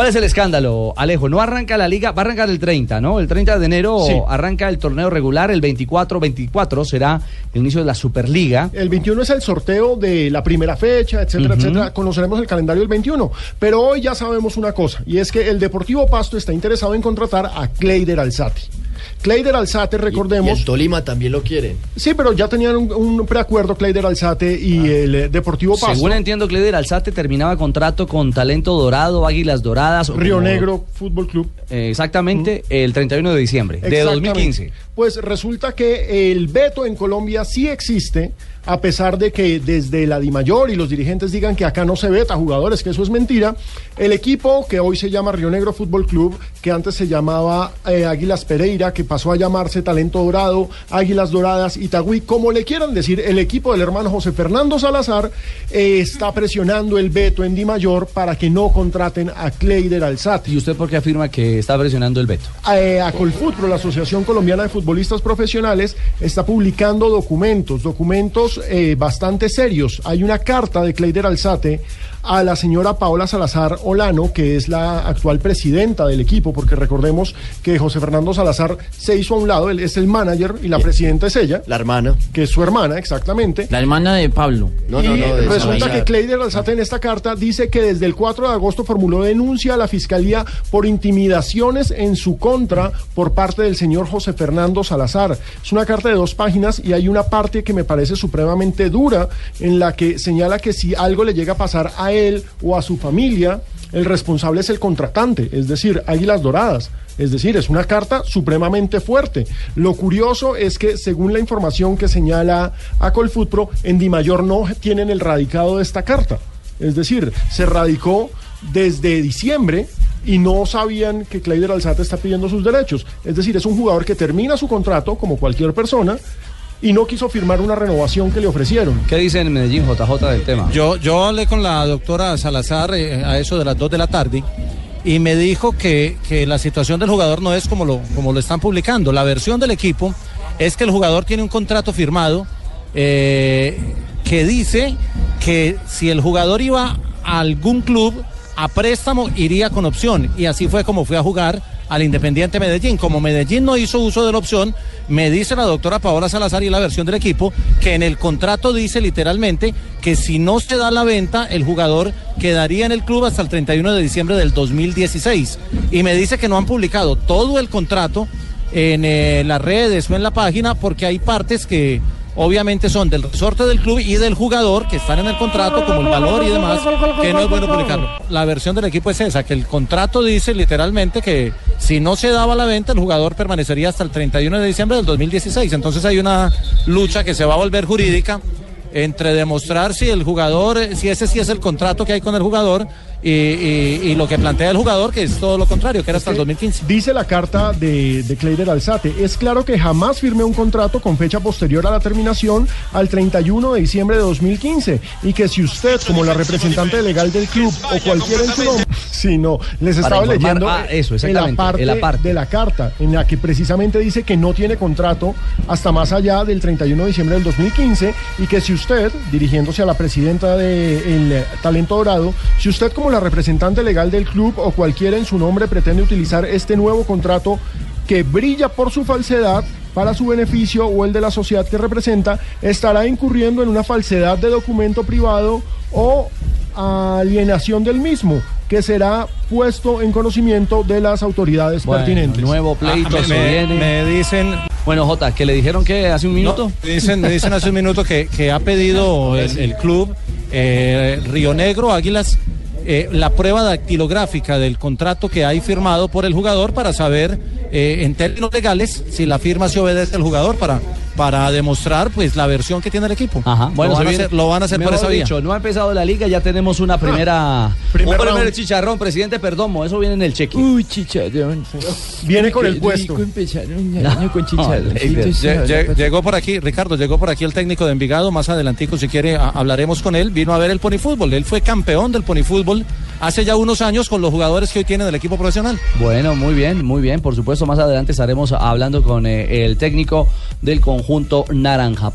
¿Cuál es el escándalo, Alejo? No arranca la liga, va a arrancar el 30, ¿no? El 30 de enero Sí. arranca el torneo regular, el 24-24 será el inicio de la Superliga. El 21 es el sorteo de la primera fecha, etcétera, etcétera. Conoceremos el calendario del 21. Pero hoy ya sabemos una cosa, y es que el Deportivo Pasto está interesado en contratar a Kleider Alzate. Kleider Alzate, recordemos. Y el Tolima también lo quiere. Sí, pero ya tenían un, un preacuerdo Kleider Alzate y el eh, Deportivo Pasto. Según entiendo, Cleider Alzate terminaba contrato con Talento Dorado, Águilas Doradas. Río como- Negro Fútbol Club. Eh, exactamente, el 31 de diciembre de Exactamente. 2015. Pues resulta que el veto en Colombia sí existe, a pesar de que desde la DIMAYOR y los dirigentes digan que acá no se veta jugadores, que eso es mentira. El equipo que hoy se llama Río Negro Fútbol Club, que antes se llamaba eh, Águilas Pereira, que pasó a llamarse Talento Dorado, Águilas Doradas, Itagüí, como le quieran decir, el equipo del hermano José Fernando Salazar eh, está presionando el veto en DIMAYOR para que no contraten a Kleider Alzate. ¿Y usted por qué afirma que está presionando el veto? Eh, a Colfutro, la Asociación Colombiana de Futbolistas Profesionales, está publicando documentos, documentos eh, bastante serios. Hay una carta de Kleider Alzate a la señora Paola Salazar Olano, que es la actual presidenta del equipo, porque recordemos que José Fernando Salazar se hizo a un lado, él es el manager y la presidenta es ella, La hermana. que es su hermana, exactamente. La hermana de Pablo. No, no, Y no. de resulta que Kleider Alzate en esta carta dice que desde el 4 de agosto formuló denuncia a la fiscalía por intimidaciones en su contra por parte del señor José Fernando Salazar. Es una carta de dos páginas y hay una parte que me parece supremamente dura en la que señala que si algo le llega a pasar a él o a su familia, el responsable es el contratante, es decir, Águilas Doradas. Es decir, es una carta supremamente fuerte. Lo curioso es que, según la información que señala a Colfutro, en Dimayor no tienen el radicado de esta carta. Es decir, se radicó desde diciembre y no sabían que Kleider Alzate está pidiendo sus derechos. Es decir, es un jugador que termina su contrato, como cualquier persona, y no quiso firmar una renovación que le ofrecieron. ¿Qué dice en Medellín JJ del tema? Yo, yo hablé con la doctora Salazar eh, a eso de las 2 de la tarde y me dijo que, que la situación del jugador no es como lo, como lo están publicando. La versión del equipo es que el jugador tiene un contrato firmado eh, que dice que si el jugador iba a algún club a préstamo iría con opción y así fue como fue a jugar al Independiente Medellín. Como Medellín no hizo uso de la opción, me dice la doctora Paola Salazar y la versión del equipo que en el contrato dice literalmente que si no se da la venta, el jugador quedaría en el club hasta el 31 de diciembre del 2016. Y me dice que no han publicado todo el contrato en eh, las redes o en la página porque hay partes que obviamente son del resorte del club y del jugador que están en el contrato como el valor y demás que no es bueno publicarlo. La versión del equipo es esa, que el contrato dice literalmente que si no se daba la venta el jugador permanecería hasta el 31 de diciembre del 2016. Entonces hay una lucha que se va a volver jurídica entre demostrar si el jugador, si ese sí es el contrato que hay con el jugador y, y- y lo que plantea el jugador, que es todo lo contrario, que era hasta el 2015. Dice la carta de, de Kleider Alzate, es claro que jamás firmé un contrato con fecha posterior a la terminación al 31 de diciembre de 2015 y que si usted, como la representante legal del club o cualquiera en su nombre, si no, les estaba leyendo ah, eso, en la parte en la parte. de la carta en la que precisamente dice que no tiene contrato hasta más allá del 31 de diciembre del 2015 y que si usted, dirigiéndose a la presidenta del Talento Dorado, si usted como la representante legal del club o cualquiera en su nombre pretende utilizar este nuevo contrato que brilla por su falsedad para su beneficio o el de la sociedad que representa, estará incurriendo en una falsedad de documento privado o alienación del mismo, que será puesto en conocimiento de las autoridades Bueno, pertinentes. nuevo pleito Ah, se me, viene. me dicen, Bueno, Jota, que le dijeron que hace un minuto. me dicen, me dicen hace un minuto que, que ha pedido el, el club eh, Río Negro Águilas eh, la prueba dactilográfica del contrato que hay firmado por el jugador para saber eh, en términos legales si la firma se obedece al jugador para, para demostrar pues la versión que tiene el equipo. Ajá, bueno, lo, van viene- hacer, lo van a hacer por esa vía. dicho, no ha empezado la liga, ya tenemos una primera. primer un primer chicharrón, presidente Perdomo, eso viene en el cheque. Uy, chicharrón. Viene con el puesto. con chicharrón. Llegó por aquí, Ricardo, llegó por aquí el técnico de Envigado, más adelantico si quiere a- hablaremos con él, vino a ver el ponifútbol, él fue campeón del ponifútbol hace ya unos años con los jugadores que hoy tiene del equipo profesional. Bueno, muy bien, muy bien. Por supuesto, más adelante estaremos hablando con eh, el técnico del conjunto naranja.